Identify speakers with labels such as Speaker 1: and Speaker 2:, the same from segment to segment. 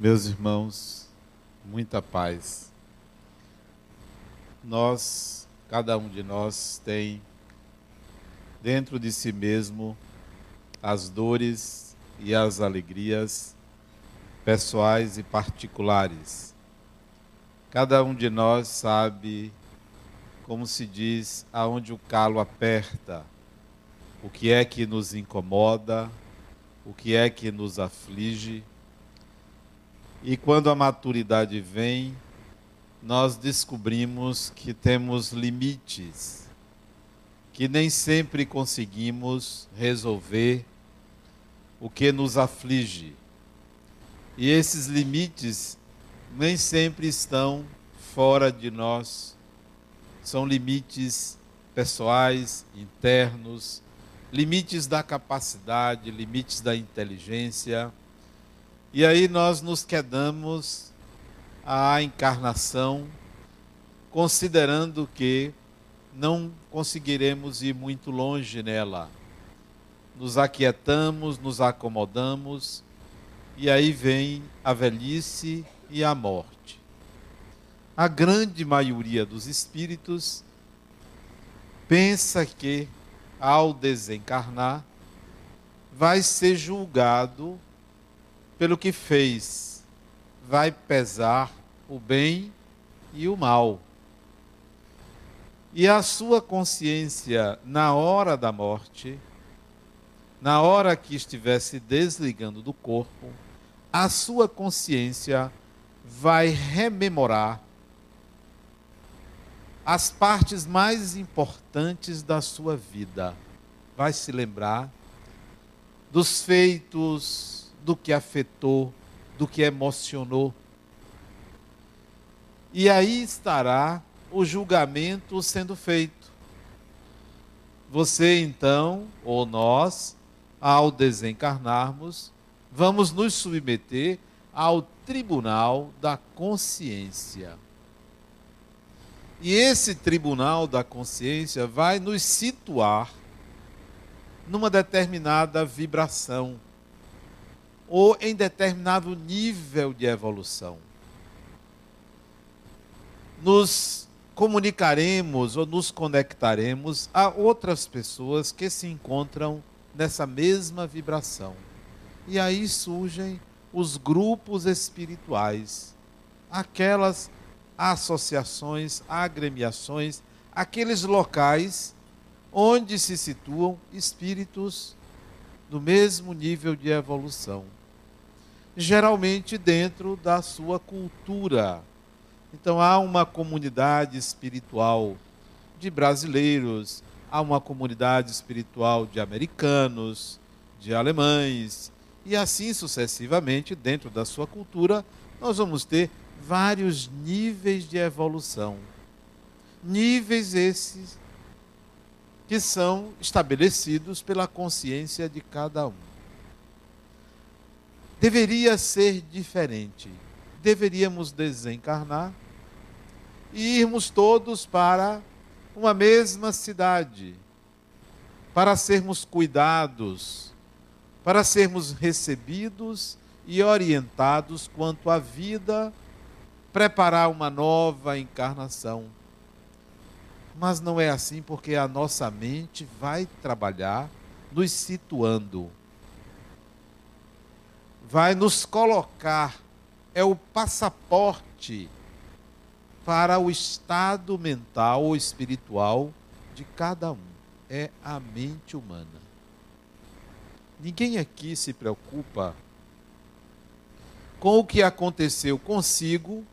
Speaker 1: Meus irmãos, muita paz. Nós, cada um de nós tem dentro de si mesmo as dores e as alegrias pessoais e particulares. Cada um de nós sabe, como se diz, aonde o calo aperta, o que é que nos incomoda, o que é que nos aflige. E quando a maturidade vem, nós descobrimos que temos limites, que nem sempre conseguimos resolver o que nos aflige. E esses limites nem sempre estão fora de nós. São limites pessoais, internos, limites da capacidade, limites da inteligência. E aí nós nos quedamos à encarnação, considerando que não conseguiremos ir muito longe nela. Nos aquietamos, nos acomodamos, e aí vem a velhice e a morte. A grande maioria dos espíritos pensa que, ao desencarnar, vai ser julgado pelo que fez, vai pesar o bem e o mal. E a sua consciência, na hora da morte, na hora que estivesse desligando do corpo, a sua consciência vai rememorar as partes mais importantes da sua vida. Vai se lembrar dos feitos, do que afetou, do que emocionou. E aí estará o julgamento sendo feito. Você então, ou nós, ao desencarnarmos, vamos nos submeter ao tribunal da consciência. E esse tribunal da consciência vai nos situar numa determinada vibração ou em determinado nível de evolução. Nos comunicaremos ou nos conectaremos a outras pessoas que se encontram nessa mesma vibração. E aí surgem os grupos espirituais, aquelas associações, agremiações, aqueles locais onde se situam espíritos do mesmo nível de evolução, geralmente dentro da sua cultura. Então há uma comunidade espiritual de brasileiros, há uma comunidade espiritual de americanos, de alemães, e assim sucessivamente, dentro da sua cultura, nós vamos ter vários níveis de evolução. Níveis esses que são estabelecidos pela consciência de cada um. Deveria ser diferente. Deveríamos desencarnar e irmos todos para uma mesma cidade, para sermos cuidados, para sermos recebidos e orientados quanto à vida preparar uma nova encarnação. Mas não é assim porque a nossa mente vai trabalhar nos situando, vai nos colocar, é o passaporte para o estado mental ou espiritual de cada um. É a mente humana. Ninguém aqui se preocupa com o que aconteceu consigo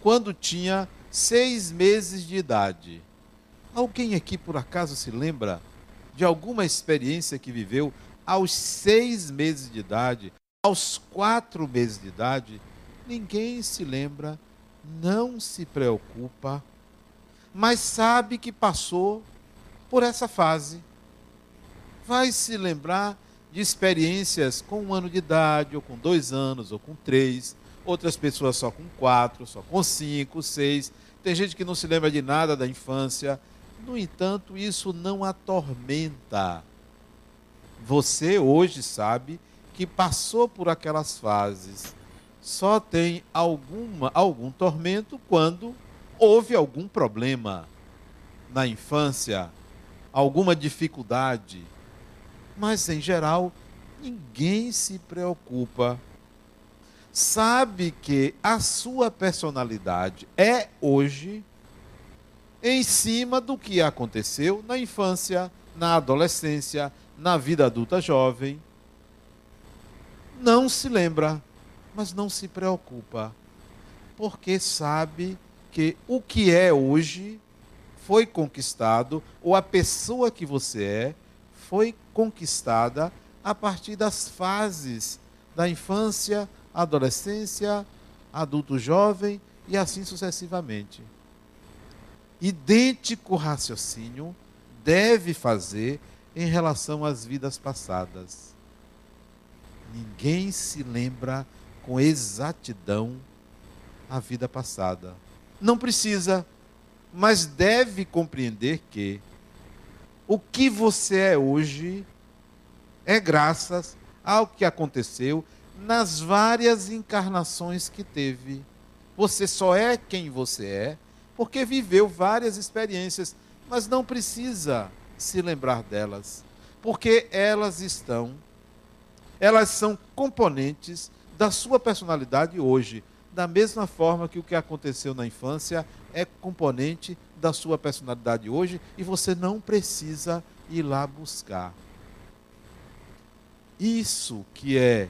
Speaker 1: quando tinha seis meses de idade. Alguém aqui por acaso se lembra de alguma experiência que viveu aos seis meses de idade, aos quatro meses de idade? Ninguém se lembra, não se preocupa, mas sabe que passou por essa fase. Vai se lembrar de experiências com um ano de idade, ou com dois anos, ou com três, outras pessoas só com quatro, só com cinco, seis. Tem gente que não se lembra de nada da infância. No entanto, isso não atormenta. Você hoje sabe que passou por aquelas fases. só tem alguma, algum tormento quando houve algum problema na infância, alguma dificuldade. Mas, em geral, ninguém se preocupa. Sabe que a sua personalidade é hoje em cima do que aconteceu na infância, na adolescência, na vida adulta jovem. Não se lembra mas não se preocupa, porque sabe que o que é hoje foi conquistado, ou a pessoa que você é foi conquistada a partir das fases da infância, adolescência, adulto jovem e assim sucessivamente. Idêntico raciocínio deve fazer em relação às vidas passadas. Ninguém se lembra com exatidão a vida passada. Não precisa, mas deve compreender que o que você é hoje é graças ao que aconteceu nas várias encarnações que teve. Você só é quem você é porque viveu várias experiências, mas não precisa se lembrar delas, porque elas estão, elas são componentes da sua personalidade hoje, da mesma forma que o que aconteceu na infância é componente da sua personalidade hoje e você não precisa ir lá buscar. Isso que é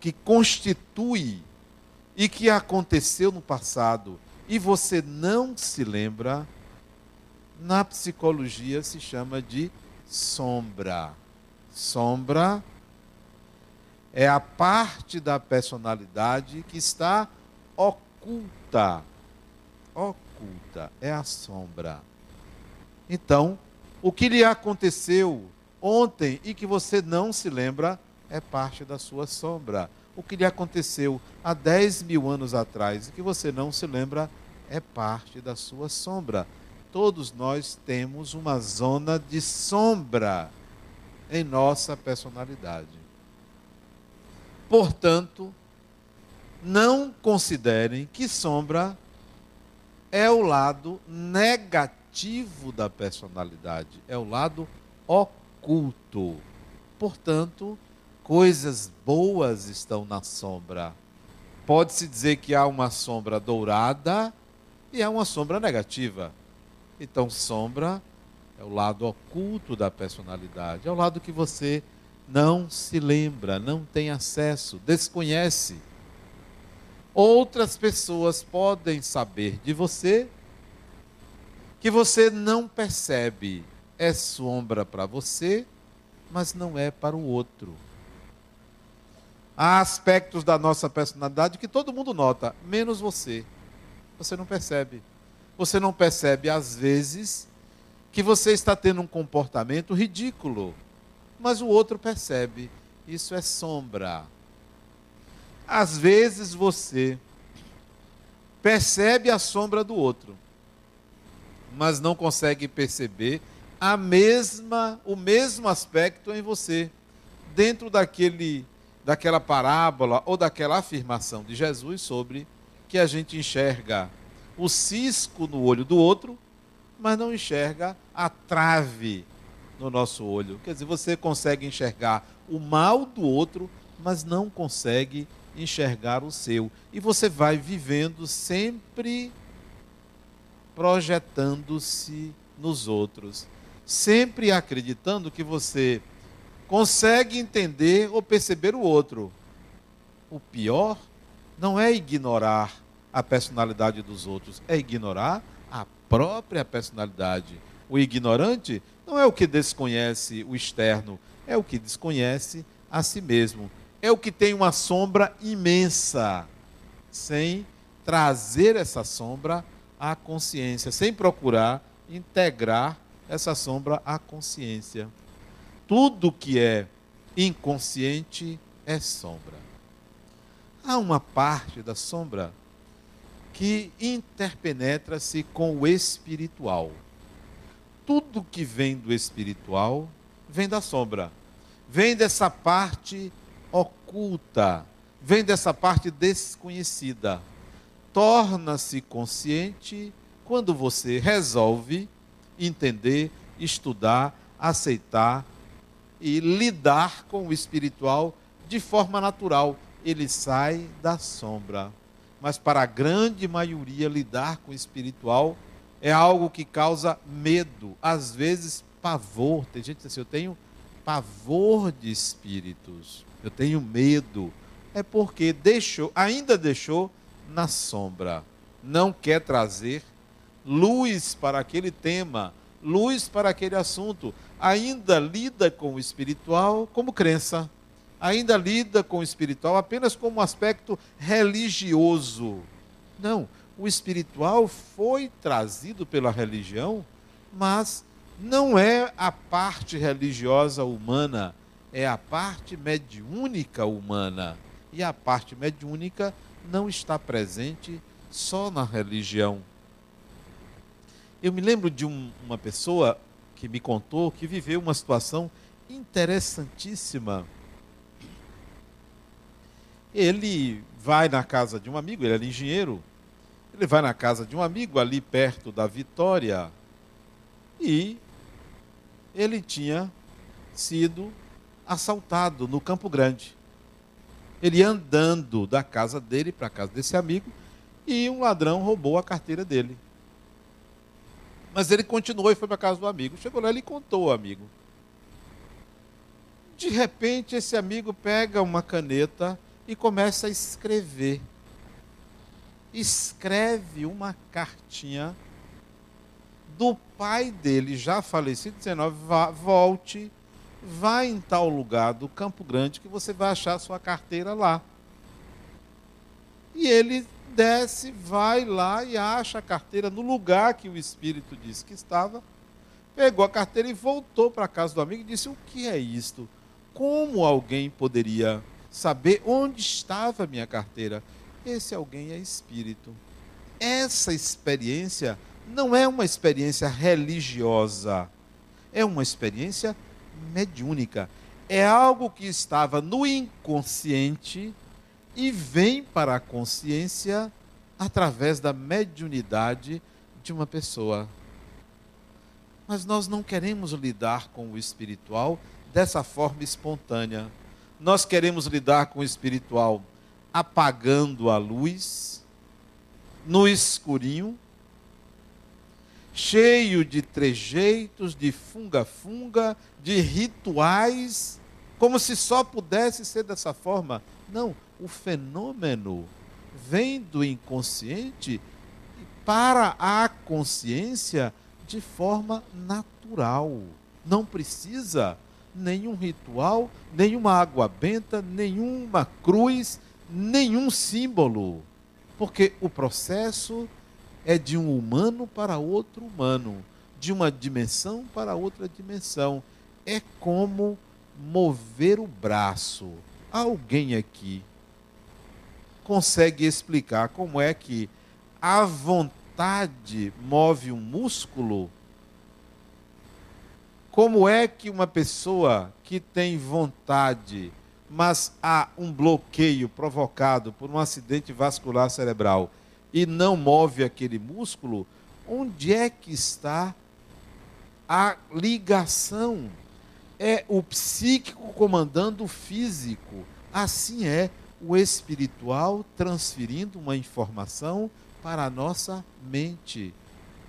Speaker 1: que constitui e que aconteceu no passado e você não se lembra, na psicologia se chama de sombra. Sombra é a parte da personalidade que está oculta. Oculta, é a sombra. Então, o que lhe aconteceu ontem e que você não se lembra é parte da sua sombra. O que lhe aconteceu há 10 mil anos atrás e que você não se lembra é parte da sua sombra. Todos nós temos uma zona de sombra em nossa personalidade. Portanto, não considerem que sombra é o lado negativo da personalidade, é o lado oculto. Portanto, coisas boas estão na sombra. Pode-se dizer que há uma sombra dourada e há uma sombra negativa. Então, sombra é o lado oculto da personalidade, é o lado que você não se lembra, não tem acesso, desconhece. Outras pessoas podem saber de você que você não percebe. É sombra para você, mas não é para o outro. Há aspectos da nossa personalidade que todo mundo nota, menos você. Você não percebe. Você não percebe, às vezes, que você está tendo um comportamento ridículo mas o outro percebe. Isso é sombra. Às vezes você percebe a sombra do outro, mas não consegue perceber a mesma, o mesmo aspecto em você, dentro daquele, daquela parábola ou daquela afirmação de Jesus sobre que a gente enxerga o cisco no olho do outro, mas não enxerga a trave no nosso olho. Quer dizer, você consegue enxergar o mal do outro, mas não consegue enxergar o seu. E você vai vivendo sempre projetando-se nos outros, sempre acreditando que você consegue entender ou perceber o outro. O pior não é ignorar a personalidade dos outros, é ignorar a própria personalidade. O ignorante não é o que desconhece o externo, é o que desconhece a si mesmo. É o que tem uma sombra imensa, sem trazer essa sombra à consciência, sem procurar integrar essa sombra à consciência. Tudo que é inconsciente é sombra. Há uma parte da sombra que interpenetra-se com o espiritual tudo que vem do espiritual vem da sombra, vem dessa parte oculta, vem dessa parte desconhecida. Torna-se consciente quando você resolve entender, estudar, aceitar e lidar com o espiritual de forma natural. Ele sai da sombra. Mas para a grande maioria, lidar com o espiritual é algo que causa medo, às vezes pavor. Tem gente que diz assim: eu tenho pavor de espíritos, eu tenho medo. É porque deixou, ainda deixou na sombra. Não quer trazer luz para aquele tema, luz para aquele assunto. Ainda lida com o espiritual como crença. Ainda lida com o espiritual apenas como um aspecto religioso. Não, o espiritual foi trazido pela religião, mas não é a parte religiosa humana, é a parte mediúnica humana. E a parte mediúnica não está presente só na religião. Eu me lembro de um, uma pessoa que me contou que viveu uma situação interessantíssima. Ele vai na casa de um amigo, ele era engenheiro, ele vai na casa de um amigo ali perto da Vitória e ele tinha sido assaltado no Campo Grande. Ele andando da casa dele para a casa desse amigo e um ladrão roubou a carteira dele. Mas ele continuou e foi para a casa do amigo. Chegou lá e contou ao amigo. De repente, esse amigo pega uma caneta e começa a escrever escreve uma cartinha do pai dele, já falecido, dizendo: volte, vá em tal lugar do Campo Grande que você vai achar sua carteira lá. E ele desce, vai lá e acha a carteira no lugar que o espírito disse que estava. Pegou a carteira e voltou para a casa do amigo e disse: O que é isto? Como alguém poderia saber onde estava a minha carteira? Esse alguém é espírito. Essa experiência não é uma experiência religiosa, é uma experiência mediúnica. É algo que estava no inconsciente e vem para a consciência através da mediunidade de uma pessoa. Mas nós não queremos lidar com o espiritual dessa forma espontânea. Nós queremos lidar com o espiritual apagando a luz, no escurinho, cheio de trejeitos, de funga-funga, de rituais, como se só pudesse ser dessa forma. Não, o fenômeno vem do inconsciente para a consciência de forma natural. Não precisa nenhum ritual, nenhuma água benta, nenhuma cruz, nenhum símbolo, porque o processo é de um humano para outro humano, de uma dimensão para outra dimensão. É como mover o braço. Alguém aqui consegue explicar como é que a vontade move um músculo? Como é que uma pessoa que tem vontade mas há um bloqueio provocado por um acidente vascular cerebral e não move aquele músculo, onde é que está a ligação? É o psíquico comandando o físico. Assim é o espiritual transferindo uma informação para a nossa mente.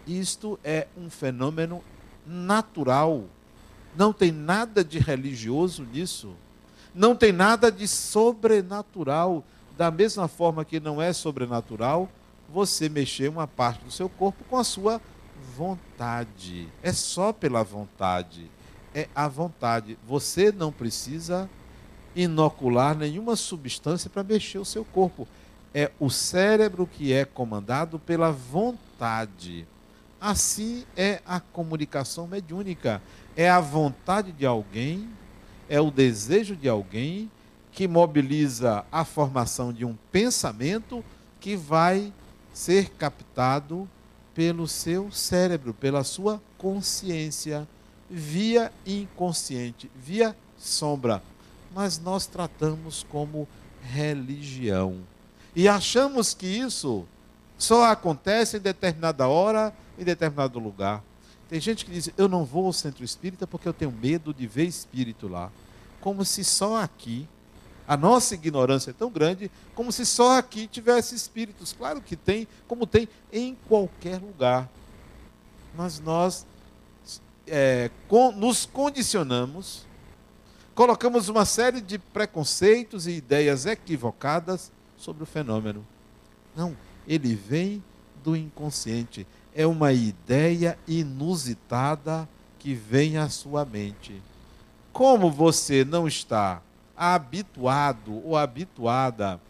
Speaker 1: Isto é um fenômeno natural. Não tem nada de religioso nisso não tem nada de sobrenatural. Da mesma forma que não é sobrenatural você mexer uma parte do seu corpo com a sua vontade. É só pela vontade. É a vontade. Você não precisa inocular nenhuma substância para mexer o seu corpo. É o cérebro que é comandado pela vontade. Assim é a comunicação mediúnica. É a vontade de alguém é o desejo de alguém que mobiliza a formação de um pensamento que vai ser captado pelo seu cérebro, pela sua consciência, via inconsciente, via sombra. Mas nós tratamos como religião. E achamos que isso só acontece em determinada hora, em determinado lugar. Tem gente que diz: Eu não vou ao centro espírita porque eu tenho medo de ver espírito lá. Como se só aqui, a nossa ignorância é tão grande, como se só aqui tivesse espíritos. Claro que tem, como tem em qualquer lugar. Mas nós é, com, nos condicionamos, colocamos uma série de preconceitos e ideias equivocadas sobre o fenômeno. Não, ele vem do inconsciente. É uma ideia inusitada que vem à sua mente. Como você não está habituado ou habituada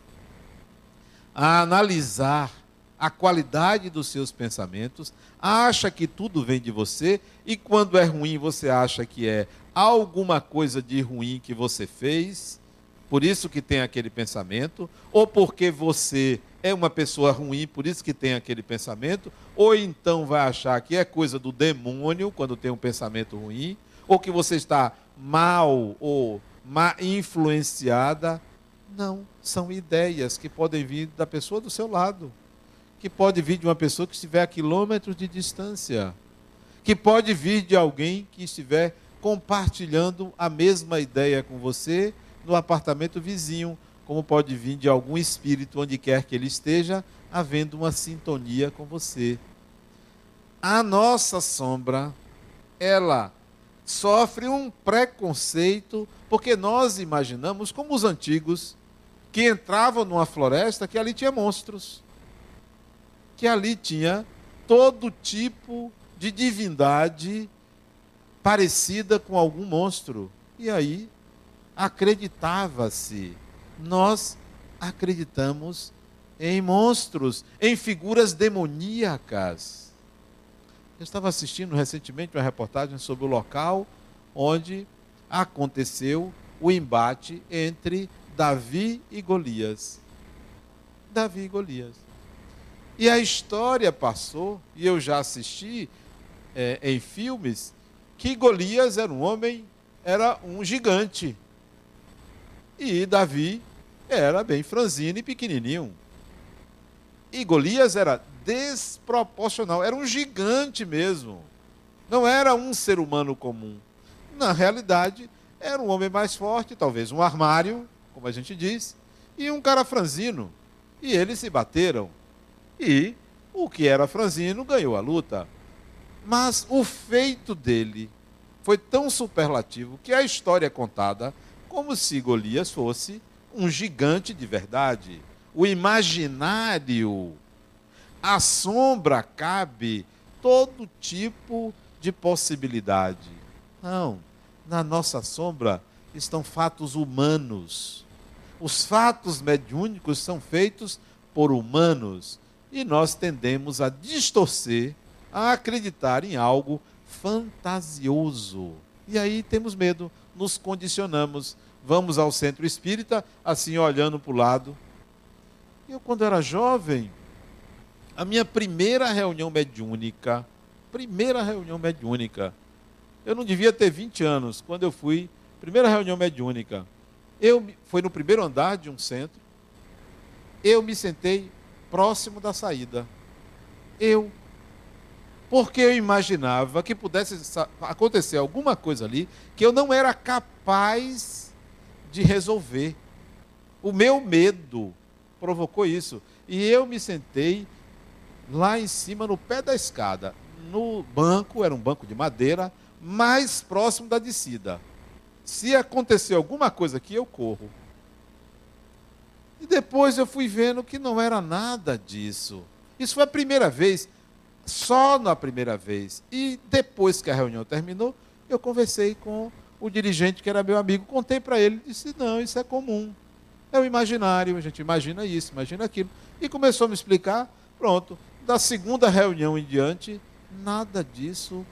Speaker 1: a analisar a qualidade dos seus pensamentos, acha que tudo vem de você e quando é ruim você acha que é alguma coisa de ruim que você fez, por isso que tem aquele pensamento, ou porque você é uma pessoa ruim, por isso que tem aquele pensamento, ou então vai achar que é coisa do demônio quando tem um pensamento ruim, ou que você está mal ou mal influenciada. Não, são ideias que podem vir da pessoa do seu lado que pode vir de uma pessoa que estiver a quilômetros de distância, que pode vir de alguém que estiver compartilhando a mesma ideia com você no apartamento vizinho, como pode vir de algum espírito onde quer que ele esteja, havendo uma sintonia com você. A nossa sombra, ela sofre um preconceito porque nós imaginamos como os antigos que entravam numa floresta que ali tinha monstros que ali tinha todo tipo de divindade parecida com algum monstro. E aí acreditava-se. Nós acreditamos em monstros, em figuras demoníacas. Eu estava assistindo recentemente uma reportagem sobre o local onde aconteceu o embate entre Davi e Golias. Davi e Golias. E a história passou, e eu já assisti é, em filmes, que Golias era um homem, era um gigante. E Davi era bem franzino e pequenininho. E Golias era desproporcional, era um gigante mesmo. Não era um ser humano comum. Na realidade, era um homem mais forte, talvez um armário, como a gente diz, e um cara franzino. E eles se bateram. E o que era franzino ganhou a luta. Mas o feito dele foi tão superlativo que a história é contada como se Golias fosse um gigante de verdade. O imaginário, a sombra cabe todo tipo de possibilidade. Não, na nossa sombra estão fatos humanos. Os fatos mediúnicos são feitos por humanos e nós tendemos a distorcer, a acreditar em algo fantasioso. E aí temos medo, nos condicionamos, vamos ao centro espírita, assim olhando para o lado. Eu, quando era jovem, a minha primeira reunião mediúnica, primeira reunião mediúnica, eu não devia ter 20 anos, quando eu fui, primeira reunião mediúnica. Eu foi no primeiro andar de um centro. Eu me sentei próximo da saída. Eu. Porque eu imaginava que pudesse acontecer alguma coisa ali que eu não era capaz de resolver. O meu medo provocou isso. E eu me sentei lá em cima, no pé da escada, no banco, era um banco de madeira, mais próximo da descida. Se acontecer alguma coisa aqui, eu corro. E depois eu fui vendo que não era nada disso. Isso foi a primeira vez, só na primeira vez. E depois que a reunião terminou, eu conversei com o dirigente que era meu amigo, contei para ele, disse: "Não, isso é comum. É o imaginário, a gente imagina isso, imagina aquilo". E começou a me explicar, pronto. Da segunda reunião em diante, nada disso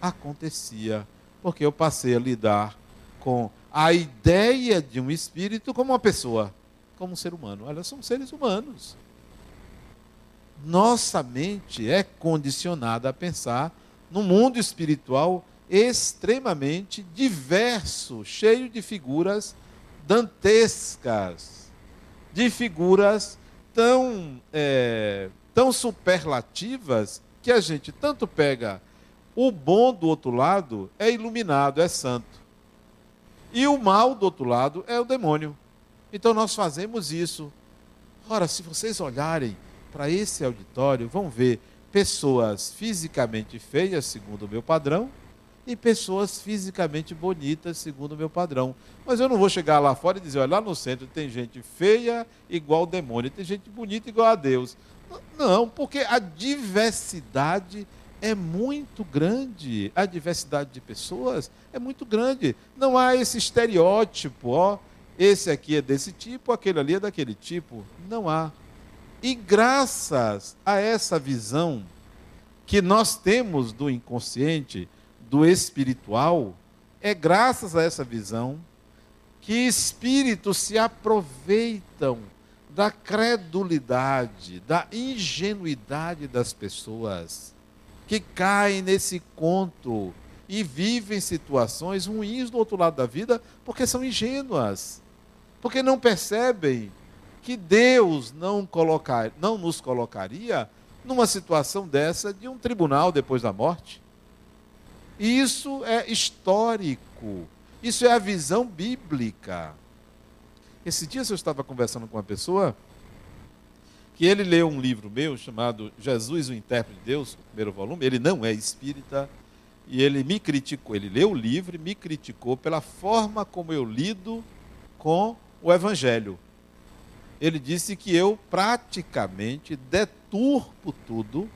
Speaker 1: acontecia, porque eu passei a lidar com a ideia de um espírito como uma pessoa como um ser humano. Olha, somos seres humanos. Nossa mente é condicionada a pensar num mundo espiritual extremamente diverso, cheio de figuras dantescas. de figuras tão, é, tão superlativas que a gente tanto pega o bom do outro lado é iluminado, é santo. E o mal do outro lado é o demônio. Então nós fazemos isso. Ora, se vocês olharem para esse auditório, vão ver pessoas fisicamente feias, segundo o meu padrão, e pessoas fisicamente bonitas, segundo o meu padrão. Mas eu não vou chegar lá fora e dizer, olha, lá no centro tem gente feia igual o demônio, tem gente bonita igual a Deus. Não, porque a diversidade é muito grande. A diversidade de pessoas é muito grande. Não há esse estereótipo, ó, esse aqui é desse tipo, aquele ali é daquele tipo. Não há. E graças a essa visão que nós temos do inconsciente, do espiritual, é graças a essa visão que espíritos se aproveitam da credulidade, da ingenuidade das pessoas que caem nesse conto e vivem situações ruins do outro lado da vida porque são ingênuas, porque não percebem que Deus não, colocar, não nos colocaria numa situação dessa de um tribunal depois da morte. E isso é histórico, isso é a visão bíblica. Esse dia eu estava conversando com uma pessoa que ele leu um livro meu chamado Jesus, o Intérprete de Deus, o primeiro volume. Ele não é espírita e ele me criticou. Ele leu o livro e me criticou pela forma como eu lido com o Evangelho ele disse que eu praticamente deturpo tudo,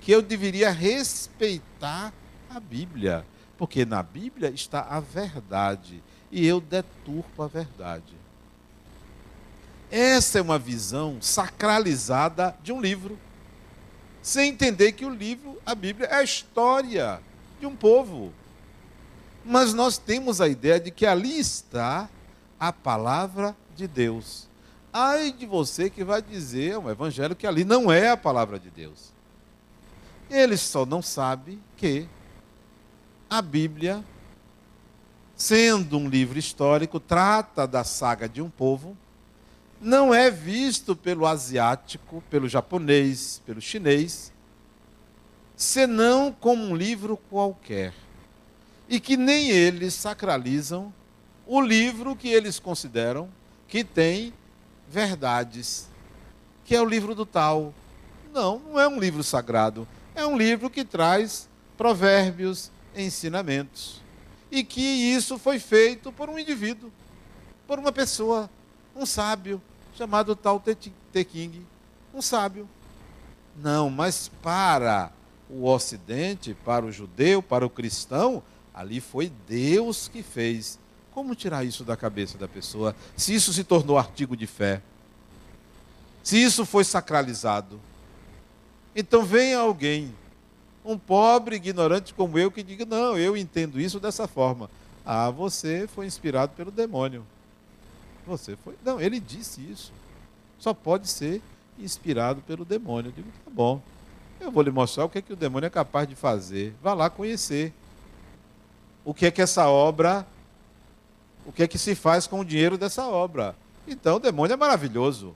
Speaker 1: que eu deveria respeitar a Bíblia, porque na Bíblia está a verdade e eu deturpo a verdade. Essa é uma visão sacralizada de um livro, sem entender que o livro, a Bíblia, é a história de um povo. Mas nós temos a ideia de que ali está a palavra de Deus. Ai de você que vai dizer um evangelho que ali não é a palavra de Deus. Ele só não sabe que a Bíblia, sendo um livro histórico, trata da saga de um povo, não é visto pelo asiático, pelo japonês, pelo chinês, senão como um livro qualquer. E que nem eles sacralizam o livro que eles consideram que tem verdades, que é o livro do tal. Não, não é um livro sagrado. É um livro que traz provérbios, ensinamentos. E que isso foi feito por um indivíduo, por uma pessoa, um sábio, chamado Tao Te King. Um sábio. Não, mas para o ocidente, para o judeu, para o cristão, ali foi Deus que fez. Como tirar isso da cabeça da pessoa se isso se tornou artigo de fé? Se isso foi sacralizado? Então venha alguém, um pobre ignorante como eu, que diga: Não, eu entendo isso dessa forma. Ah, você foi inspirado pelo demônio. Você foi. Não, ele disse isso. Só pode ser inspirado pelo demônio. Eu digo: Tá bom. Eu vou lhe mostrar o que, é que o demônio é capaz de fazer. Vá lá conhecer. O que é que essa obra o que é que se faz com o dinheiro dessa obra. Então, o demônio é maravilhoso,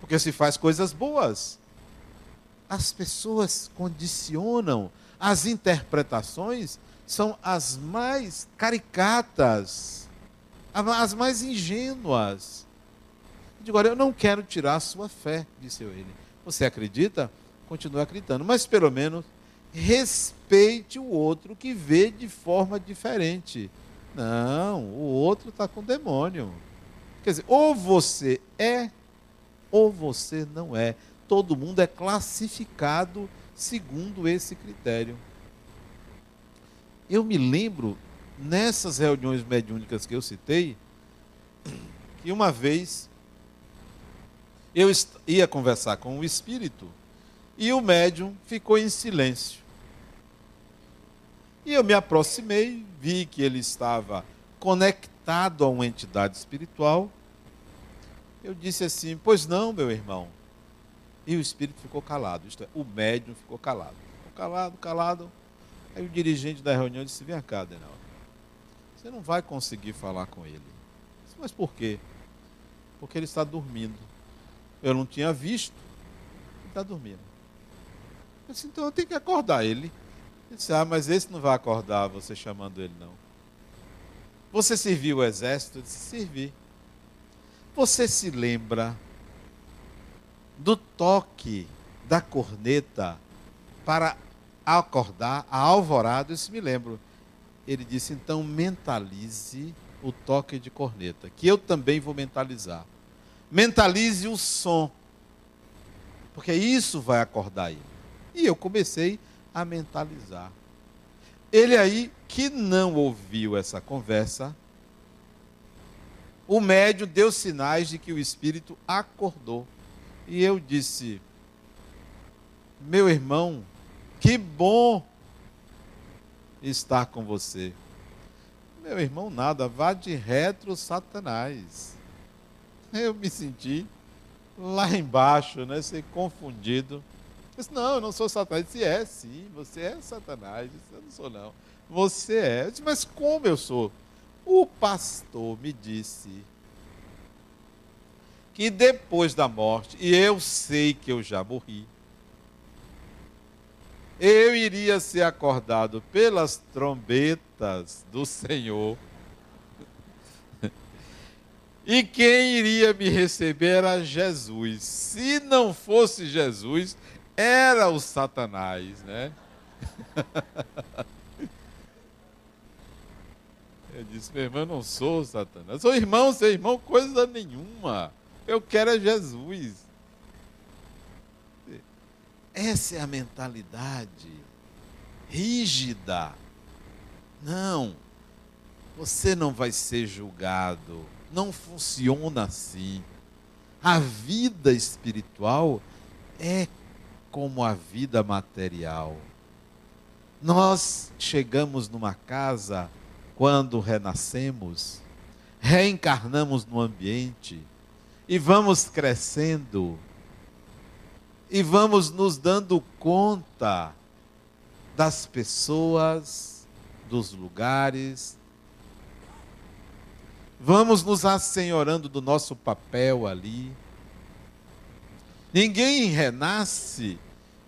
Speaker 1: porque se faz coisas boas. As pessoas condicionam, as interpretações são as mais caricatas, as mais ingênuas. Eu digo, olha, eu não quero tirar a sua fé, disse ele. Você acredita? Continue acreditando, mas pelo menos respeite o outro que vê de forma diferente. Não, o outro está com demônio. Quer dizer, ou você é, ou você não é. Todo mundo é classificado segundo esse critério. Eu me lembro, nessas reuniões mediúnicas que eu citei, que uma vez eu ia conversar com o espírito e o médium ficou em silêncio. E eu me aproximei, vi que ele estava conectado a uma entidade espiritual. Eu disse assim: Pois não, meu irmão. E o espírito ficou calado, isto é, o médium ficou calado. Calado, calado. Aí o dirigente da reunião disse: Vem cá, Denal. Você não vai conseguir falar com ele. Disse, Mas por quê? Porque ele está dormindo. Eu não tinha visto. Ele está dormindo. Eu disse, então eu tenho que acordar ele. Ele disse, ah, mas esse não vai acordar você chamando ele, não. Você serviu o exército? Eu disse, servi. Você se lembra do toque da corneta para acordar a alvorada? Eu disse, me lembro. Ele disse, então mentalize o toque de corneta, que eu também vou mentalizar. Mentalize o som, porque isso vai acordar ele. E eu comecei a mentalizar. Ele aí, que não ouviu essa conversa, o médium deu sinais de que o espírito acordou. E eu disse: Meu irmão, que bom estar com você. Meu irmão, nada, vá de retro, Satanás. Eu me senti lá embaixo, né, ser confundido. Eu disse, não, eu não sou Satanás. Disse, é, sim, você é Satanás. Eu, disse, eu não sou, não. Você é. Eu disse, mas como eu sou? O pastor me disse que depois da morte, e eu sei que eu já morri, eu iria ser acordado pelas trombetas do Senhor. E quem iria me receber era Jesus. Se não fosse Jesus, era o Satanás, né? Eu disse, meu irmão, eu não sou Satanás. Eu sou irmão, seu irmão, coisa nenhuma. Eu quero é Jesus. Essa é a mentalidade rígida. Não, você não vai ser julgado. Não funciona assim. A vida espiritual é como a vida material. Nós chegamos numa casa quando renascemos, reencarnamos no ambiente e vamos crescendo e vamos nos dando conta das pessoas, dos lugares. Vamos nos assenhorando do nosso papel ali. Ninguém renasce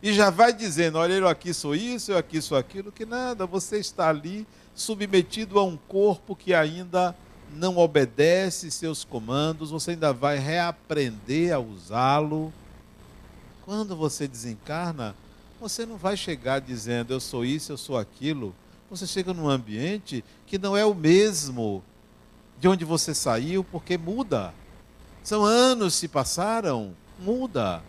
Speaker 1: e já vai dizendo: olha, eu aqui sou isso, eu aqui sou aquilo, que nada, você está ali submetido a um corpo que ainda não obedece seus comandos, você ainda vai reaprender a usá-lo. Quando você desencarna, você não vai chegar dizendo eu sou isso, eu sou aquilo. Você chega num ambiente que não é o mesmo de onde você saiu, porque muda. São anos se passaram, muda.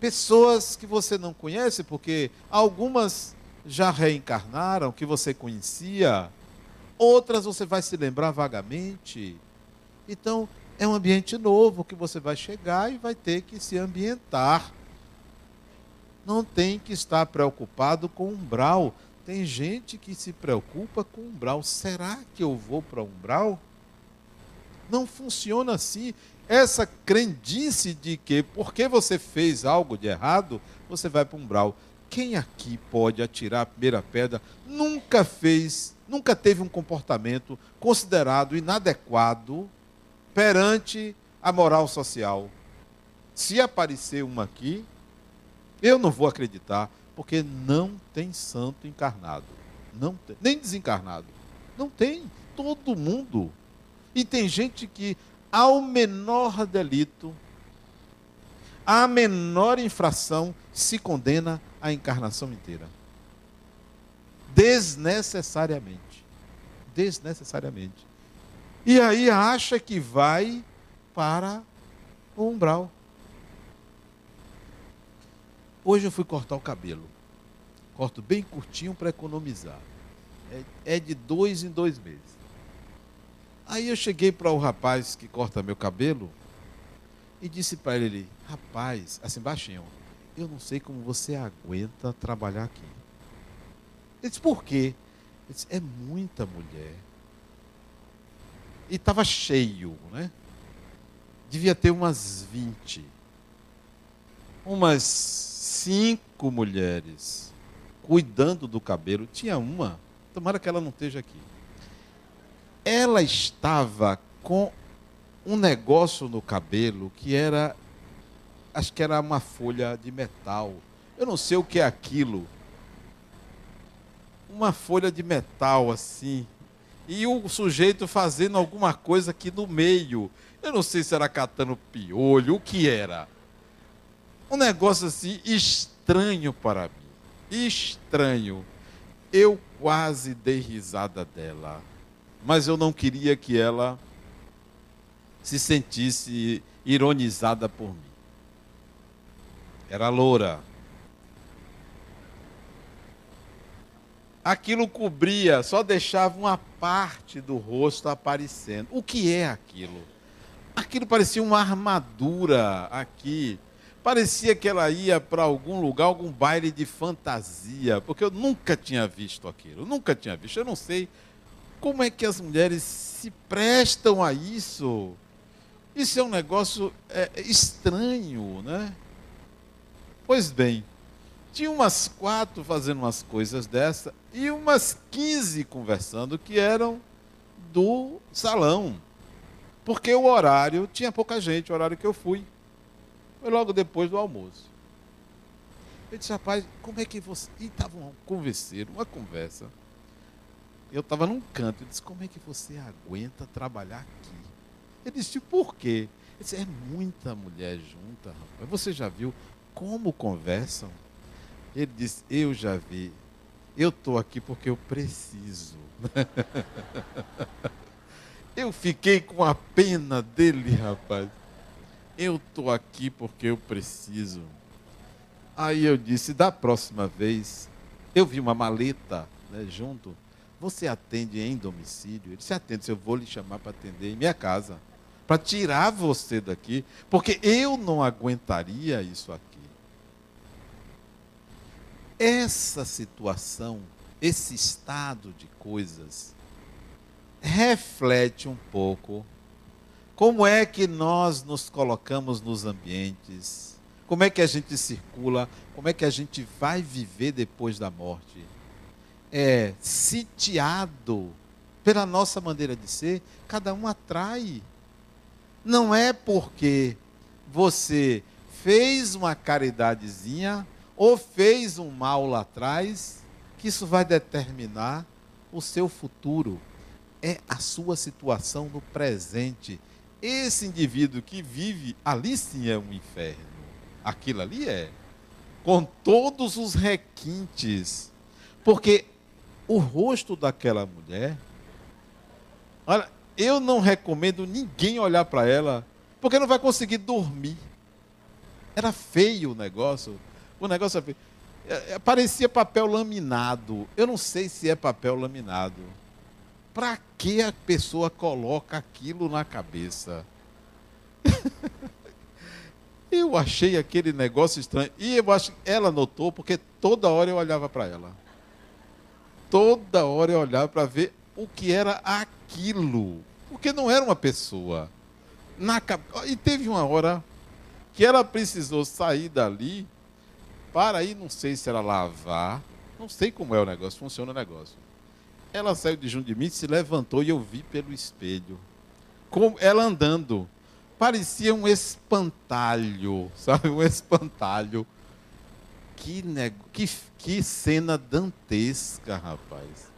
Speaker 1: Pessoas que você não conhece, porque algumas já reencarnaram, que você conhecia, outras você vai se lembrar vagamente. Então, é um ambiente novo que você vai chegar e vai ter que se ambientar. Não tem que estar preocupado com umbral. Tem gente que se preocupa com umbral. Será que eu vou para umbral? Não funciona assim. Essa crendice de que porque você fez algo de errado, você vai para umbral. Quem aqui pode atirar a primeira pedra nunca fez nunca teve um comportamento considerado inadequado perante a moral social. Se aparecer uma aqui, eu não vou acreditar, porque não tem santo encarnado. Não tem, nem desencarnado. Não tem. Todo mundo. E tem gente que, ao menor delito, à menor infração, se condena à encarnação inteira desnecessariamente. Desnecessariamente. E aí acha que vai para o umbral. Hoje eu fui cortar o cabelo. Corto bem curtinho para economizar. É, é de dois em dois meses. Aí eu cheguei para o rapaz que corta meu cabelo e disse para ele: Rapaz, assim baixinho, eu não sei como você aguenta trabalhar aqui. Ele disse, por quê? Ele disse, é muita mulher. E estava cheio, né? Devia ter umas 20. Umas cinco mulheres cuidando do cabelo. Tinha uma, tomara que ela não esteja aqui. Ela estava com um negócio no cabelo que era acho que era uma folha de metal. Eu não sei o que é aquilo. Uma folha de metal assim. E o sujeito fazendo alguma coisa aqui no meio. Eu não sei se era catando piolho, o que era. Um negócio assim estranho para mim. Estranho. Eu quase dei risada dela. Mas eu não queria que ela se sentisse ironizada por mim. Era loura. Aquilo cobria, só deixava uma parte do rosto aparecendo. O que é aquilo? Aquilo parecia uma armadura aqui. Parecia que ela ia para algum lugar, algum baile de fantasia, porque eu nunca tinha visto aquilo, nunca tinha visto. Eu não sei como é que as mulheres se prestam a isso. Isso é um negócio é, estranho, né? Pois bem, tinha umas quatro fazendo umas coisas dessa e umas quinze conversando que eram do salão. Porque o horário tinha pouca gente, o horário que eu fui. Foi logo depois do almoço. Eu disse, rapaz, como é que você. E estavam conversando, uma conversa. Eu estava num canto, eu disse, como é que você aguenta trabalhar aqui? Ele disse, por quê? Ele disse, é muita mulher junta, rapaz. Você já viu como conversam? Ele disse, eu já vi. Eu estou aqui porque eu preciso. eu fiquei com a pena dele, rapaz. Eu estou aqui porque eu preciso. Aí eu disse, da próxima vez, eu vi uma maleta né, junto. Você atende em domicílio? Ele disse, atende, eu vou lhe chamar para atender em minha casa para tirar você daqui, porque eu não aguentaria isso aqui. Essa situação, esse estado de coisas, reflete um pouco como é que nós nos colocamos nos ambientes, como é que a gente circula, como é que a gente vai viver depois da morte. É sitiado pela nossa maneira de ser, cada um atrai não é porque você fez uma caridadezinha ou fez um mal lá atrás que isso vai determinar o seu futuro. É a sua situação no presente. Esse indivíduo que vive ali sim é um inferno. Aquilo ali é. Com todos os requintes. Porque o rosto daquela mulher. Olha, eu não recomendo ninguém olhar para ela, porque não vai conseguir dormir. Era feio o negócio. O negócio é. É, é, parecia papel laminado. Eu não sei se é papel laminado. Para que a pessoa coloca aquilo na cabeça? eu achei aquele negócio estranho. E eu acho que ela notou, porque toda hora eu olhava para ela. Toda hora eu olhava para ver o que era aquilo. Porque não era uma pessoa. Na, e teve uma hora que ela precisou sair dali para ir, não sei se era lavar, não sei como é o negócio, funciona o negócio. Ela saiu de junto de mim, se levantou e eu vi pelo espelho. Como ela andando. Parecia um espantalho, sabe? Um espantalho. Que, nego... que, que cena dantesca, rapaz.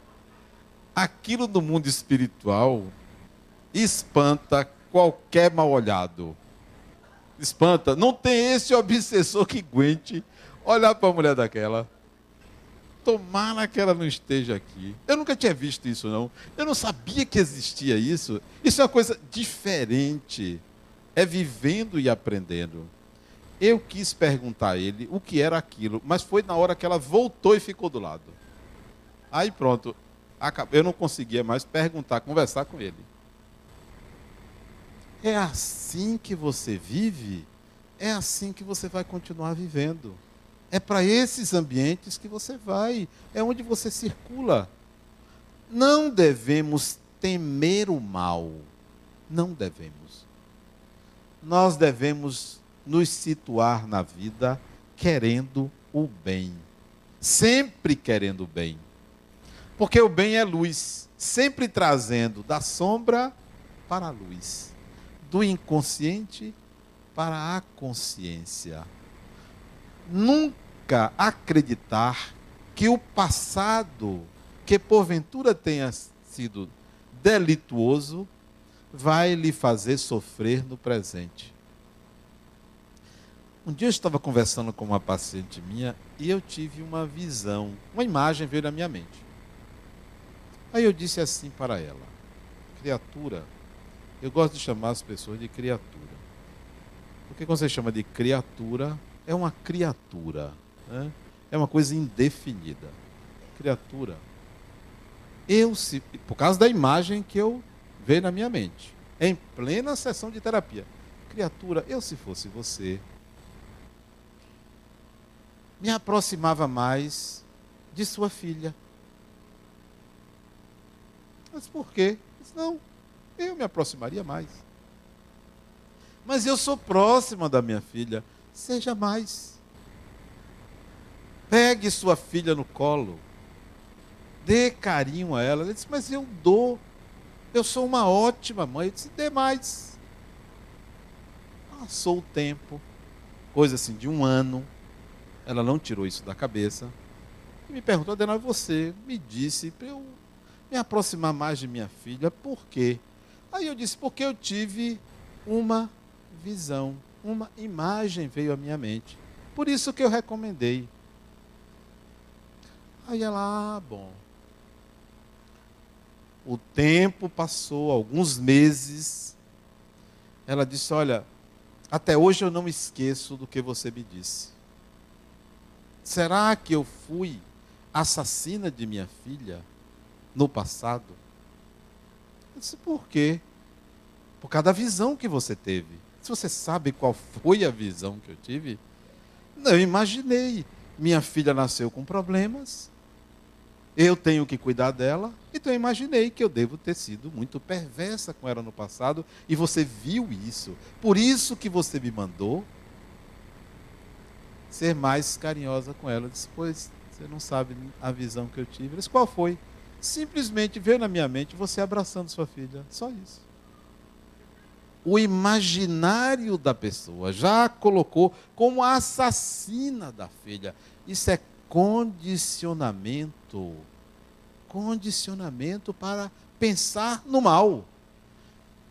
Speaker 1: Aquilo do mundo espiritual espanta qualquer mal olhado. Espanta. Não tem esse obsessor que aguente olhar para a mulher daquela. Tomara que ela não esteja aqui. Eu nunca tinha visto isso, não. Eu não sabia que existia isso. Isso é uma coisa diferente. É vivendo e aprendendo. Eu quis perguntar a ele o que era aquilo, mas foi na hora que ela voltou e ficou do lado. Aí pronto, eu não conseguia mais perguntar, conversar com ele. É assim que você vive, é assim que você vai continuar vivendo. É para esses ambientes que você vai, é onde você circula. Não devemos temer o mal. Não devemos. Nós devemos nos situar na vida querendo o bem. Sempre querendo o bem. Porque o bem é luz, sempre trazendo da sombra para a luz, do inconsciente para a consciência. Nunca acreditar que o passado, que porventura tenha sido delituoso, vai lhe fazer sofrer no presente. Um dia eu estava conversando com uma paciente minha e eu tive uma visão, uma imagem veio na minha mente. Aí eu disse assim para ela: criatura, eu gosto de chamar as pessoas de criatura. Porque quando você chama de criatura, é uma criatura, né? é uma coisa indefinida. Criatura. Eu se, por causa da imagem que eu veio na minha mente, em plena sessão de terapia. Criatura, eu se fosse você, me aproximava mais de sua filha. Mas por quê? Disse, não, eu me aproximaria mais. Mas eu sou próxima da minha filha. Seja mais. Pegue sua filha no colo. Dê carinho a ela. Ele disse, mas eu dou. Eu sou uma ótima mãe. Eu disse, dê mais. Passou o tempo. Coisa assim, de um ano. Ela não tirou isso da cabeça. E me perguntou, Adenal, você me disse para eu me aproximar mais de minha filha, por quê? Aí eu disse, porque eu tive uma visão, uma imagem veio à minha mente. Por isso que eu recomendei. Aí ela, ah, bom. O tempo passou, alguns meses. Ela disse: Olha, até hoje eu não esqueço do que você me disse. Será que eu fui assassina de minha filha no passado? Eu disse, por quê? Por causa da visão que você teve. Se você sabe qual foi a visão que eu tive, não, eu imaginei. Minha filha nasceu com problemas, eu tenho que cuidar dela, então eu imaginei que eu devo ter sido muito perversa com ela no passado, e você viu isso. Por isso que você me mandou ser mais carinhosa com ela. Eu disse, pois você não sabe a visão que eu tive. Eu disse, qual foi? Simplesmente veio na minha mente você abraçando sua filha. Só isso. O imaginário da pessoa já colocou como assassina da filha. Isso é condicionamento. Condicionamento para pensar no mal.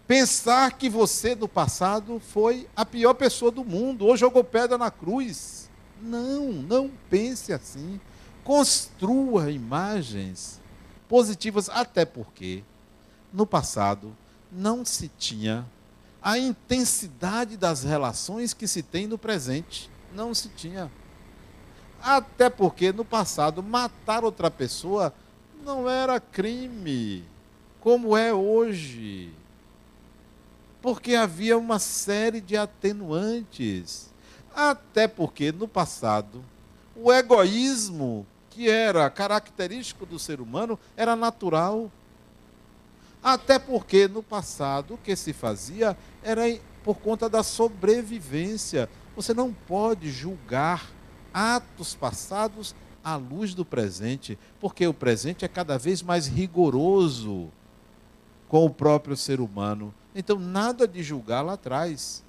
Speaker 1: Pensar que você no passado foi a pior pessoa do mundo, ou jogou pedra na cruz não, não pense assim. Construa imagens positivas, até porque no passado não se tinha a intensidade das relações que se tem no presente. Não se tinha. Até porque no passado matar outra pessoa não era crime, como é hoje. Porque havia uma série de atenuantes. Até porque no passado o egoísmo que era característico do ser humano era natural. Até porque no passado o que se fazia era por conta da sobrevivência. Você não pode julgar atos passados à luz do presente, porque o presente é cada vez mais rigoroso com o próprio ser humano. Então, nada de julgar lá atrás.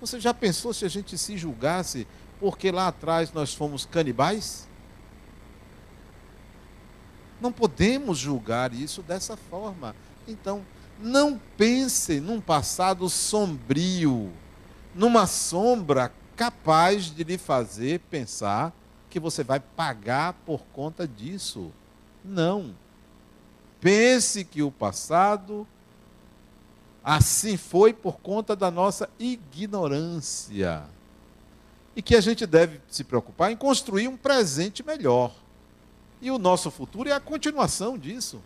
Speaker 1: Você já pensou se a gente se julgasse porque lá atrás nós fomos canibais? Não podemos julgar isso dessa forma. Então, não pense num passado sombrio, numa sombra capaz de lhe fazer pensar que você vai pagar por conta disso. Não. Pense que o passado Assim foi por conta da nossa ignorância. E que a gente deve se preocupar em construir um presente melhor. E o nosso futuro é a continuação disso.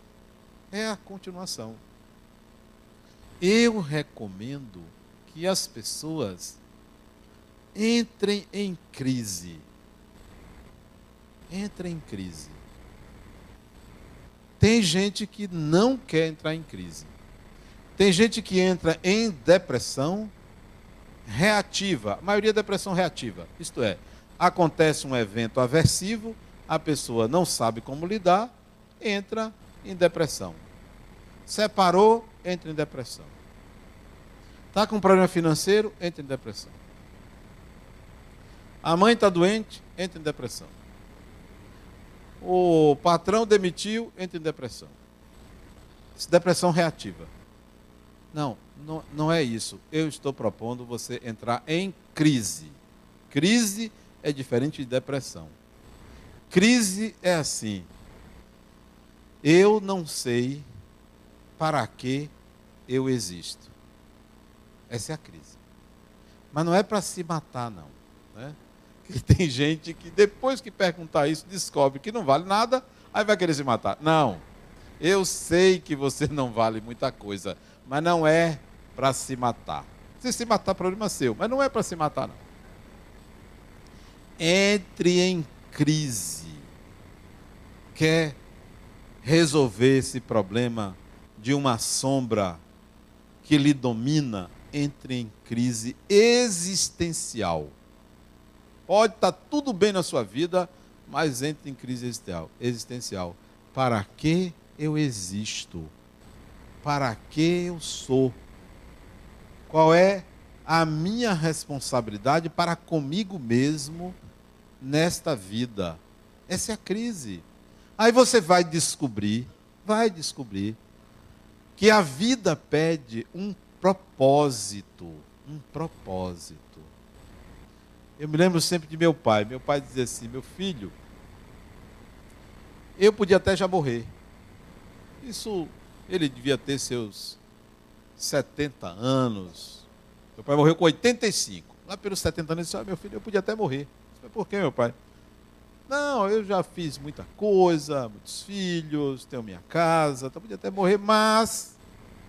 Speaker 1: É a continuação. Eu recomendo que as pessoas entrem em crise. Entrem em crise. Tem gente que não quer entrar em crise. Tem gente que entra em depressão reativa, a maioria é depressão reativa. Isto é, acontece um evento aversivo, a pessoa não sabe como lidar, entra em depressão. Separou, entra em depressão. Está com problema financeiro, entra em depressão. A mãe está doente, entra em depressão. O patrão demitiu, entra em depressão. Depressão reativa. Não, não, não é isso. Eu estou propondo você entrar em crise. Crise é diferente de depressão. Crise é assim. Eu não sei para que eu existo. Essa é a crise. Mas não é para se matar, não. Tem gente que depois que perguntar isso, descobre que não vale nada, aí vai querer se matar. Não. Eu sei que você não vale muita coisa, mas não é para se matar. Se se matar, problema seu, mas não é para se matar, não. Entre em crise. Quer resolver esse problema de uma sombra que lhe domina? Entre em crise existencial. Pode estar tá tudo bem na sua vida, mas entre em crise existencial. Para que eu existo? Para que eu sou? Qual é a minha responsabilidade para comigo mesmo nesta vida? Essa é a crise. Aí você vai descobrir, vai descobrir, que a vida pede um propósito. Um propósito. Eu me lembro sempre de meu pai. Meu pai dizia assim: meu filho, eu podia até já morrer. Isso, ele devia ter seus 70 anos. Meu pai morreu com 85. Lá pelos 70 anos, ele disse: ah, meu filho, eu podia até morrer. Disse, Por que, meu pai? Não, eu já fiz muita coisa, muitos filhos, tenho minha casa, então podia até morrer, mas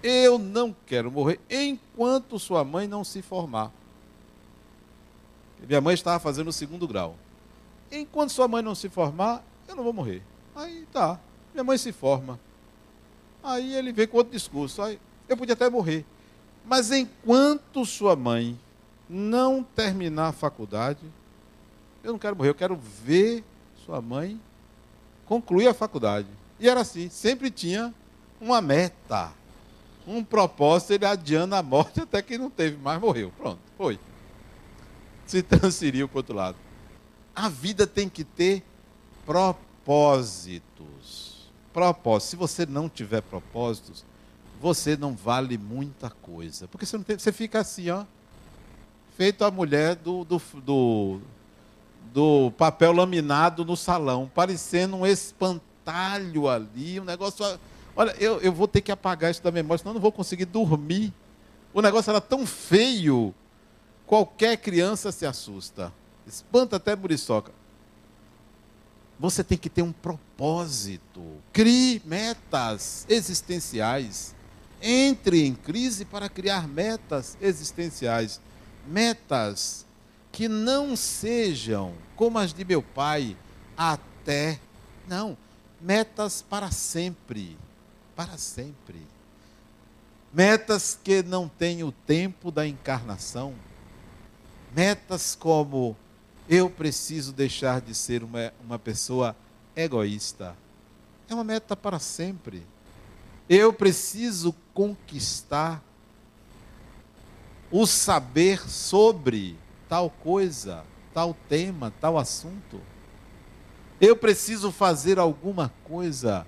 Speaker 1: eu não quero morrer enquanto sua mãe não se formar. Minha mãe estava fazendo o segundo grau. Enquanto sua mãe não se formar, eu não vou morrer. Aí tá, minha mãe se forma. Aí ele vem com outro discurso. Aí, eu podia até morrer. Mas enquanto sua mãe não terminar a faculdade, eu não quero morrer, eu quero ver sua mãe concluir a faculdade. E era assim, sempre tinha uma meta, um propósito, ele adiando a morte até que não teve mais, morreu. Pronto, foi. Se transferiu para o outro lado. A vida tem que ter propósitos propósito. Se você não tiver propósitos, você não vale muita coisa. Porque você, não tem, você fica assim, ó. Feito a mulher do, do, do, do papel laminado no salão, parecendo um espantalho ali, um negócio. Olha, eu, eu vou ter que apagar isso da memória, senão eu não vou conseguir dormir. O negócio era tão feio, qualquer criança se assusta. Espanta até buriçoca. Você tem que ter um propósito. Crie metas existenciais. Entre em crise para criar metas existenciais. Metas que não sejam como as de meu pai, até. Não, metas para sempre. Para sempre. Metas que não têm o tempo da encarnação. Metas como eu preciso deixar de ser uma, uma pessoa egoísta. É uma meta para sempre. Eu preciso conquistar o saber sobre tal coisa, tal tema, tal assunto. Eu preciso fazer alguma coisa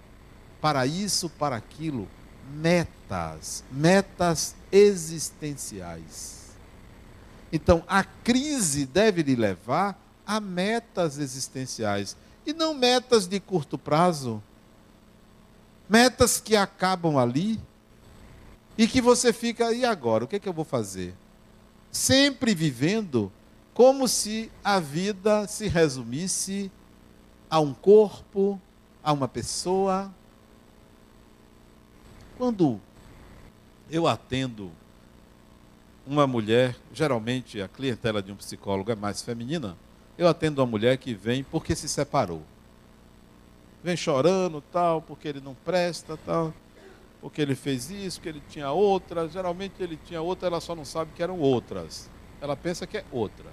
Speaker 1: para isso, para aquilo. Metas, metas existenciais. Então, a crise deve lhe levar a metas existenciais e não metas de curto prazo. Metas que acabam ali e que você fica, e agora? O que, é que eu vou fazer? Sempre vivendo como se a vida se resumisse a um corpo, a uma pessoa. Quando eu atendo uma mulher, geralmente a clientela de um psicólogo é mais feminina, eu atendo uma mulher que vem porque se separou. Vem chorando, tal, porque ele não presta, tal, porque ele fez isso, que ele tinha outra. Geralmente ele tinha outra, ela só não sabe que eram outras. Ela pensa que é outra.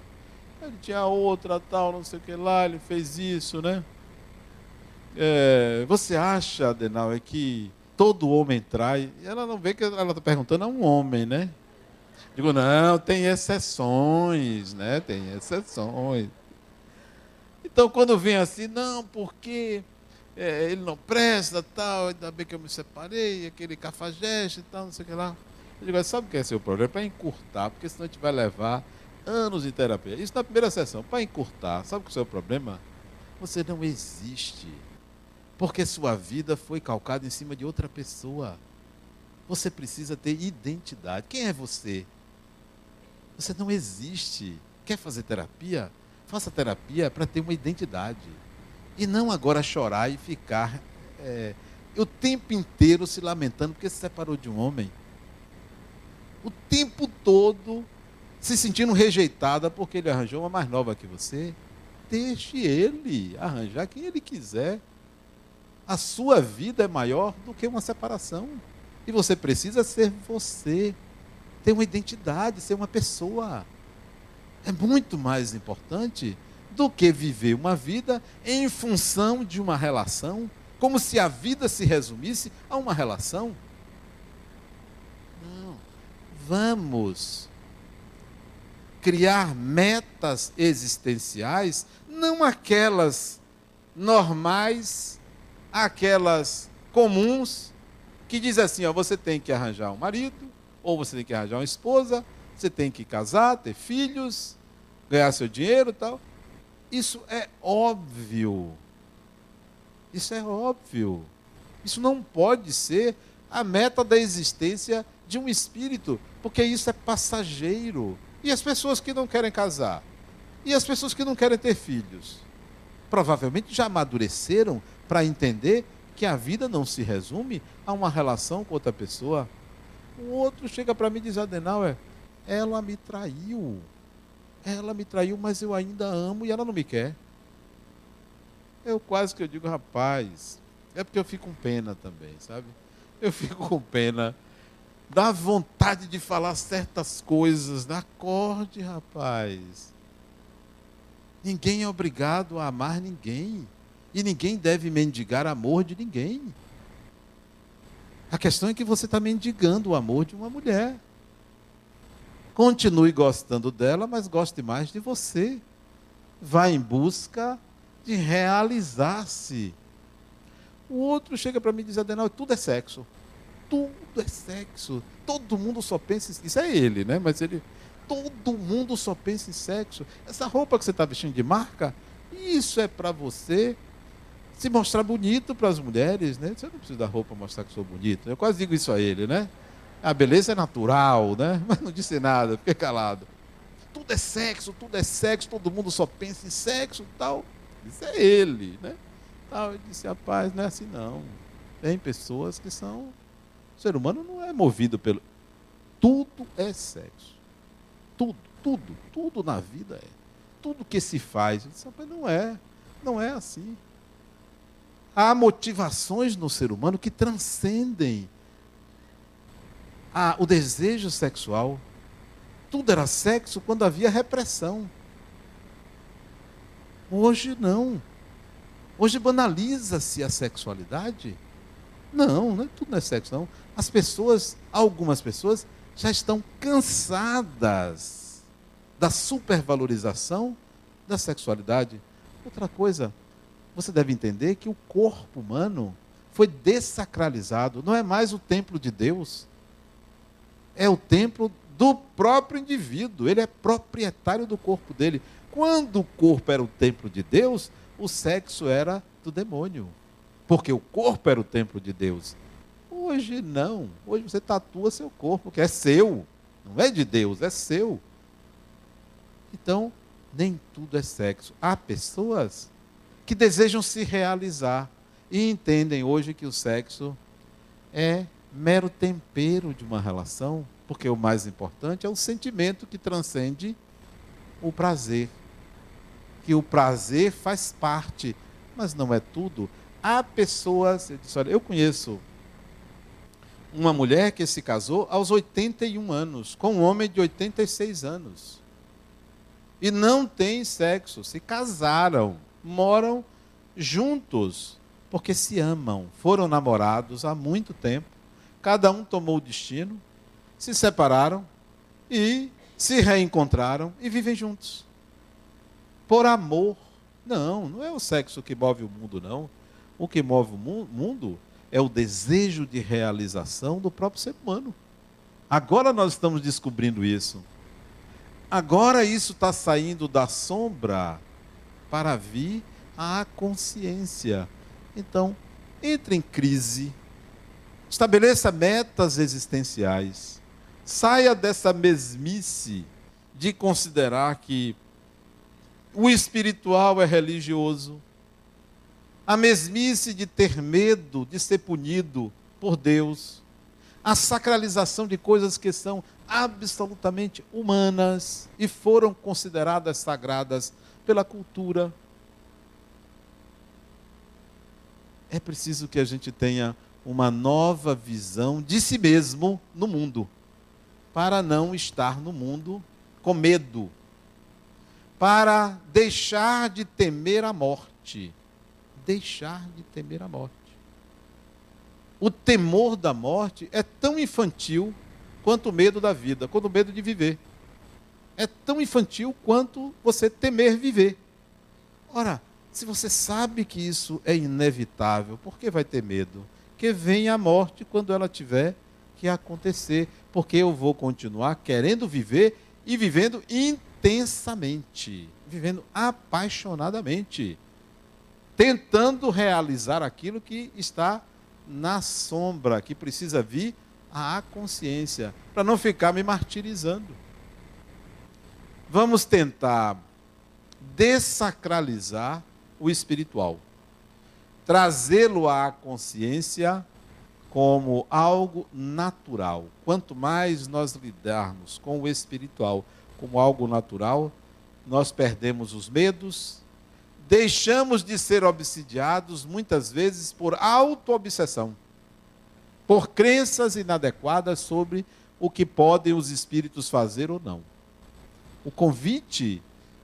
Speaker 1: Ele tinha outra, tal, não sei o que lá, ele fez isso, né? É, você acha, Adenal, é que todo homem trai? Ela não vê que ela está perguntando a um homem, né? Digo, não, tem exceções, né? Tem exceções. Então, quando vem assim, não, porque é, ele não presta, tal, ainda bem que eu me separei, aquele cafajeste e tal, não sei o que lá. Eu digo, sabe o que é seu problema? É para encurtar, porque senão a gente vai levar anos de terapia. Isso na primeira sessão, para encurtar. Sabe o que é o seu problema? Você não existe. Porque sua vida foi calcada em cima de outra pessoa. Você precisa ter identidade. Quem é você? Você não existe. Quer fazer terapia? Faça terapia para ter uma identidade. E não agora chorar e ficar é, o tempo inteiro se lamentando porque se separou de um homem. O tempo todo se sentindo rejeitada porque ele arranjou uma mais nova que você. Deixe ele arranjar quem ele quiser. A sua vida é maior do que uma separação. E você precisa ser você. Ter uma identidade, ser uma pessoa. É muito mais importante do que viver uma vida em função de uma relação, como se a vida se resumisse a uma relação. Não. Vamos criar metas existenciais, não aquelas normais, aquelas comuns, que diz assim, ó, você tem que arranjar um marido, ou você tem que arranjar uma esposa, você tem que casar, ter filhos, ganhar seu dinheiro tal. Isso é óbvio. Isso é óbvio. Isso não pode ser a meta da existência de um espírito, porque isso é passageiro. E as pessoas que não querem casar? E as pessoas que não querem ter filhos? Provavelmente já amadureceram para entender que a vida não se resume a uma relação com outra pessoa. O outro chega para mim e diz: Adenauer, ela me traiu. Ela me traiu, mas eu ainda amo e ela não me quer. Eu quase que eu digo, rapaz, é porque eu fico com pena também, sabe? Eu fico com pena. Dá vontade de falar certas coisas. Acorde, rapaz. Ninguém é obrigado a amar ninguém. E ninguém deve mendigar amor de ninguém. A questão é que você está mendigando o amor de uma mulher. Continue gostando dela, mas goste mais de você. Vá em busca de realizar-se. O outro chega para mim e diz, Adenal, tudo é sexo. Tudo é sexo. Todo mundo só pensa em... Isso é ele, né? Mas ele... Todo mundo só pensa em sexo. Essa roupa que você está vestindo de marca, isso é para você se mostrar bonito para as mulheres, né? Você não precisa da roupa mostrar que sou bonito. Eu quase digo isso a ele, né? A beleza é natural, né? Mas não disse nada, fiquei calado. Tudo é sexo, tudo é sexo, todo mundo só pensa em sexo tal. Isso é ele, né? Tal. Eu disse, rapaz, não é assim não. Tem pessoas que são. O ser humano não é movido pelo. Tudo é sexo. Tudo, tudo, tudo na vida é. Tudo que se faz. Eu disse, rapaz, não é. Não é assim. Há motivações no ser humano que transcendem a, o desejo sexual. Tudo era sexo quando havia repressão. Hoje não. Hoje banaliza-se a sexualidade. Não, não é tudo não é sexo, não. As pessoas, algumas pessoas, já estão cansadas da supervalorização da sexualidade. Outra coisa, você deve entender que o corpo humano foi dessacralizado, não é mais o templo de Deus é o templo do próprio indivíduo, ele é proprietário do corpo dele. Quando o corpo era o templo de Deus, o sexo era do demônio, porque o corpo era o templo de Deus. Hoje não, hoje você tatua seu corpo, que é seu, não é de Deus, é seu. Então, nem tudo é sexo. Há pessoas que desejam se realizar e entendem hoje que o sexo é mero tempero de uma relação, porque o mais importante é o sentimento que transcende o prazer. Que o prazer faz parte, mas não é tudo. Há pessoas, eu, disse, olha, eu conheço uma mulher que se casou aos 81 anos, com um homem de 86 anos. E não tem sexo, se casaram, moram juntos, porque se amam, foram namorados há muito tempo cada um tomou o destino, se separaram e se reencontraram e vivem juntos. Por amor. Não, não é o sexo que move o mundo, não. O que move o mundo é o desejo de realização do próprio ser humano. Agora nós estamos descobrindo isso. Agora isso está saindo da sombra para vir à consciência. Então, entre em crise, estabeleça metas existenciais, saia dessa mesmice de considerar que o espiritual é religioso, a mesmice de ter medo de ser punido por Deus, a sacralização de coisas que são absolutamente humanas e foram consideradas sagradas pela cultura. É preciso que a gente tenha uma nova visão de si mesmo no mundo, para não estar no mundo com medo, para deixar de temer a morte. Deixar de temer a morte. O temor da morte é tão infantil quanto o medo da vida, quanto o medo de viver. É tão infantil quanto você temer viver. Ora, se você sabe que isso é inevitável, por que vai ter medo? Que venha a morte quando ela tiver que acontecer, porque eu vou continuar querendo viver e vivendo intensamente, vivendo apaixonadamente, tentando realizar aquilo que está na sombra, que precisa vir à consciência, para não ficar me martirizando. Vamos tentar desacralizar o espiritual, trazê-lo à consciência como algo natural. Quanto mais nós lidarmos com o espiritual como algo natural, nós perdemos os medos, deixamos de ser obsidiados muitas vezes por auto-obsessão por crenças inadequadas sobre o que podem os espíritos fazer ou não. O convite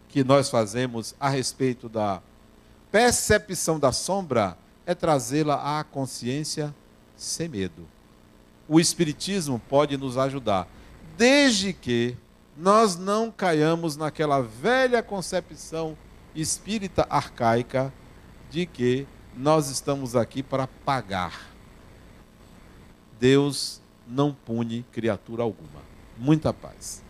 Speaker 1: que nós fazemos a respeito da percepção da sombra é trazê-la à consciência sem medo. O Espiritismo pode nos ajudar, desde que nós não caiamos naquela velha concepção espírita arcaica de que nós estamos aqui para pagar. Deus não pune criatura alguma. Muita paz.